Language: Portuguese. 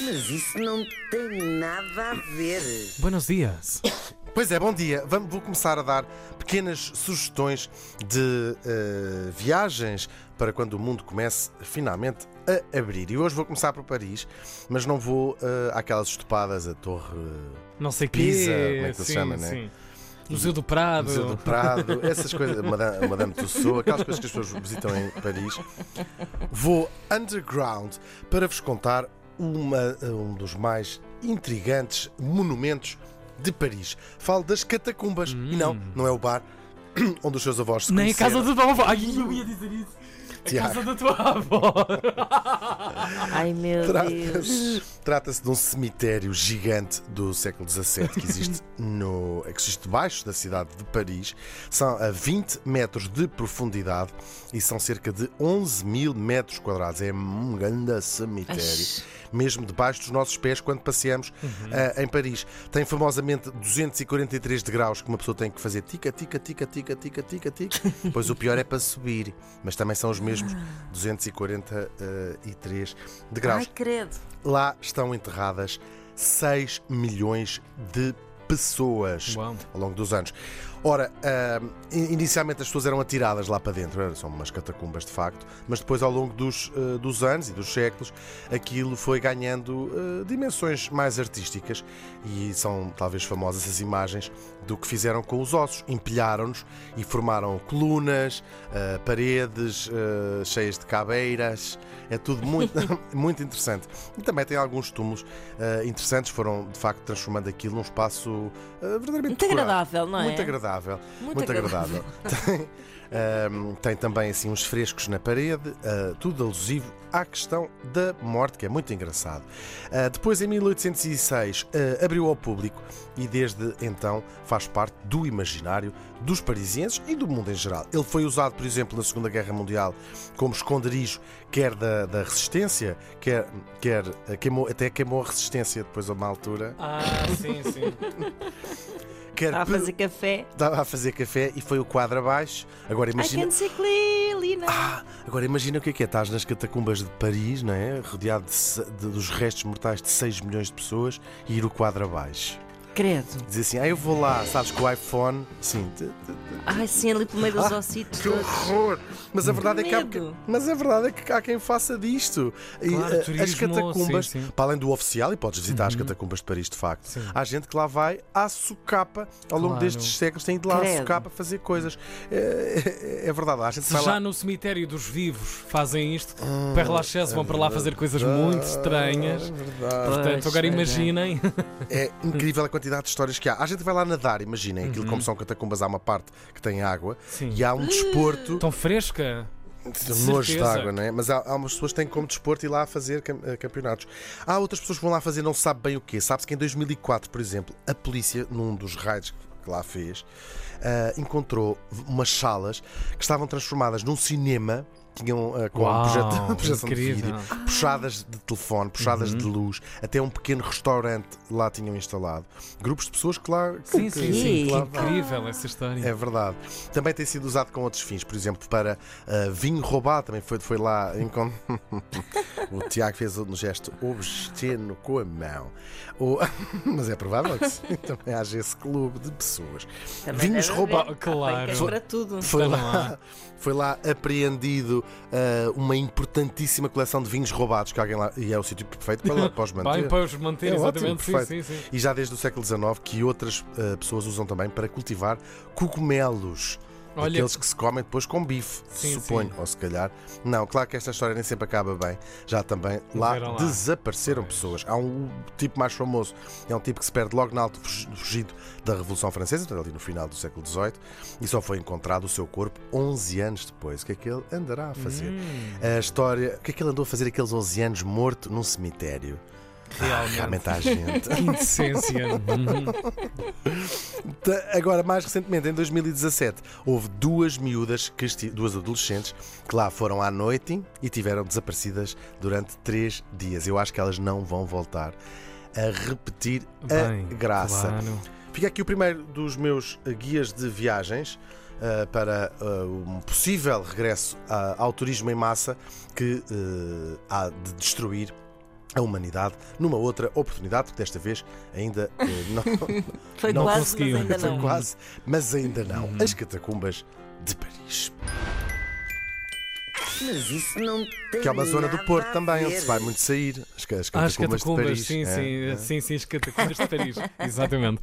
Mas isso não tem nada a ver. Buenos dias. Pois é, bom dia. Vamos, vou começar a dar pequenas sugestões de eh, viagens para quando o mundo comece finalmente a abrir. E hoje vou começar por Paris, mas não vou eh, àquelas estupadas, a Torre Não sei quê. Pisa, como é que se sim, chama, né? Museu do Prado. Museu do Prado, essas coisas, Madame, Madame Tussauds, aquelas coisas que as pessoas visitam em Paris. Vou underground para vos contar uma, um dos mais intrigantes monumentos de Paris. Falo das catacumbas. E não, não é o bar onde os seus avós se Nem a casa da tua avó. Ai, eu ia dizer isso. A Tiago. casa da tua avó. Ai meu Deus. Trata-se de um cemitério gigante do século XVII que existe, no, que existe debaixo da cidade de Paris. São a 20 metros de profundidade e são cerca de 11 mil metros quadrados. É um grande cemitério. Mesmo debaixo dos nossos pés quando passeamos ah, em Paris. Tem famosamente 243 degraus que uma pessoa tem que fazer tica, tica, tica, tica, tica, tica, tica. Pois o pior é para subir. Mas também são os mesmos 243 degraus. Ai credo. Lá estão enterradas 6 milhões de pessoas Uau. ao longo dos anos. Ora, in- inicialmente as pessoas eram atiradas lá para dentro, são umas catacumbas de facto, mas depois ao longo dos, ah, dos anos e dos séculos aquilo foi ganhando ah, dimensões mais artísticas e são talvez famosas as imagens do que fizeram com os ossos. Empilharam-nos e formaram colunas, ah, paredes cheias de caveiras. É tudo muito, muito interessante. E também tem alguns túmulos interessantes, foram de facto transformando aquilo num espaço verdadeiramente Muito decorado. agradável, não é? Muito agradável. Muito agradável. Tem, ahm, tem também assim uns frescos na parede, ah, tudo alusivo à questão da morte, que é muito engraçado. Ah, depois, em 1806, ah, abriu ao público e desde então faz parte do imaginário dos parisienses e do mundo em geral. Ele foi usado, por exemplo, na Segunda Guerra Mundial como esconderijo, quer da, da resistência, quer, quer queimou, até queimou a resistência depois a uma altura, Ah, sim, sim. Estava a fazer café. Estava a fazer café e foi o quadro abaixo. Agora I imagina. can see clearly now. Ah, agora imagina o que é que é. Estás nas catacumbas de Paris, não é? Rodeado de de- dos restos mortais de 6 milhões de pessoas e ir o quadro abaixo. Credo. Dizer assim, ah, eu vou lá, sabes, com o iPhone. Sim, Ai sim, ali pelo meio dos Ah, ossitos que todos. horror! Mas a verdade é que há, mas a verdade é que há quem faça disto. E, Claro, eh, as turismo, catacumbas, sim, sim. para além do oficial, e podes visitar as catacumbas de Paris de facto, Sim. há gente que lá vai à socapa ao longo Claro. destes séculos, tem ido lá à Credo. socapa fazer coisas. É, é- é verdade, há gente que Se já lá. no cemitério dos vivos fazem isto, Père Lachaise vão para lá fazer coisas muito estranhas. É verdade. Portanto, agora é. imaginem. É incrível a quantidade de histórias que há. Há gente vai lá nadar, imaginem. Aquilo, como são catacumbas, há uma parte que tem água Sim. e há um desporto. Tão fresca. de nojo de água, não é? Mas há, há umas pessoas que têm como desporto ir lá fazer cam- eh, campeonatos. Há outras pessoas que vão lá fazer não sabe bem o quê. Sabe-se que em 2004, por exemplo, a polícia, num dos raids que lá fez, ah, encontrou umas salas que estavam transformadas num cinema. Tinham ah, com Uau, projeto- projeção de incrível. vídeo, puxadas de telefone, puxadas Uhum. de luz, até um pequeno restaurante lá tinham instalado. Grupos de pessoas que lá. que- Sim, que- sim, sim. que lá incrível essa história. É verdade. Também tem sido usado com outros fins, por exemplo, para ah, vinho roubado. Também foi, foi lá. o Tiago fez um gesto obsceno com a mão. O- Mas é provável que sim. Também haja esse clube de pessoas. Também Vinhos roubados. Claro. Para tudo. Foi Então lá, foi lá apreendido uma importantíssima coleção de vinhos roubados que alguém lá. E é o sítio perfeito para, para os manter. Bem para os manter, É ótimo, exatamente. sim, perfeito. sim, sim. E já desde o século XIX que outras ah, pessoas usam também para cultivar cogumelos. Olha, Aqueles que se comem depois com bife, Sim, suponho, sim. ou se calhar. Não, claro que esta história nem sempre acaba bem. Já também lá lá. desapareceram Pois. pessoas. Há um tipo mais famoso, é um tipo que se perde logo na alto fugi- fugido da Revolução Francesa, portanto, ali no final do século XVIII, e só foi encontrado o seu corpo 11 anos depois. O que é que ele andará a fazer? Hum, A história. O que é que ele andou a fazer aqueles 11 anos morto num cemitério? Realmente. Realmente há gente. Que indecência. Uhum. Ta- Agora, mais recentemente, em 2017, houve duas miúdas, que esti- duas adolescentes, que lá foram à noite e tiveram desaparecidas durante três dias. Eu acho que elas não vão voltar a repetir Bem, a graça. claro. Fica aqui o primeiro dos meus eh, guias de viagens eh, para eh, um possível regresso a- ao turismo em massa que eh, há de destruir a humanidade numa outra oportunidade, porque desta vez ainda eh, não, Foi Não quase, conseguiu. mas ainda foi não. quase, mas ainda não. As catacumbas de Paris. Mas isso não tem Que é uma zona do nada Porto a também, onde ver. se vai muito sair. As, ca- as Ah, as catacumbas, catacumbas, de Paris. sim, É, sim, é. sim, sim, as catacumbas de Paris. Exatamente.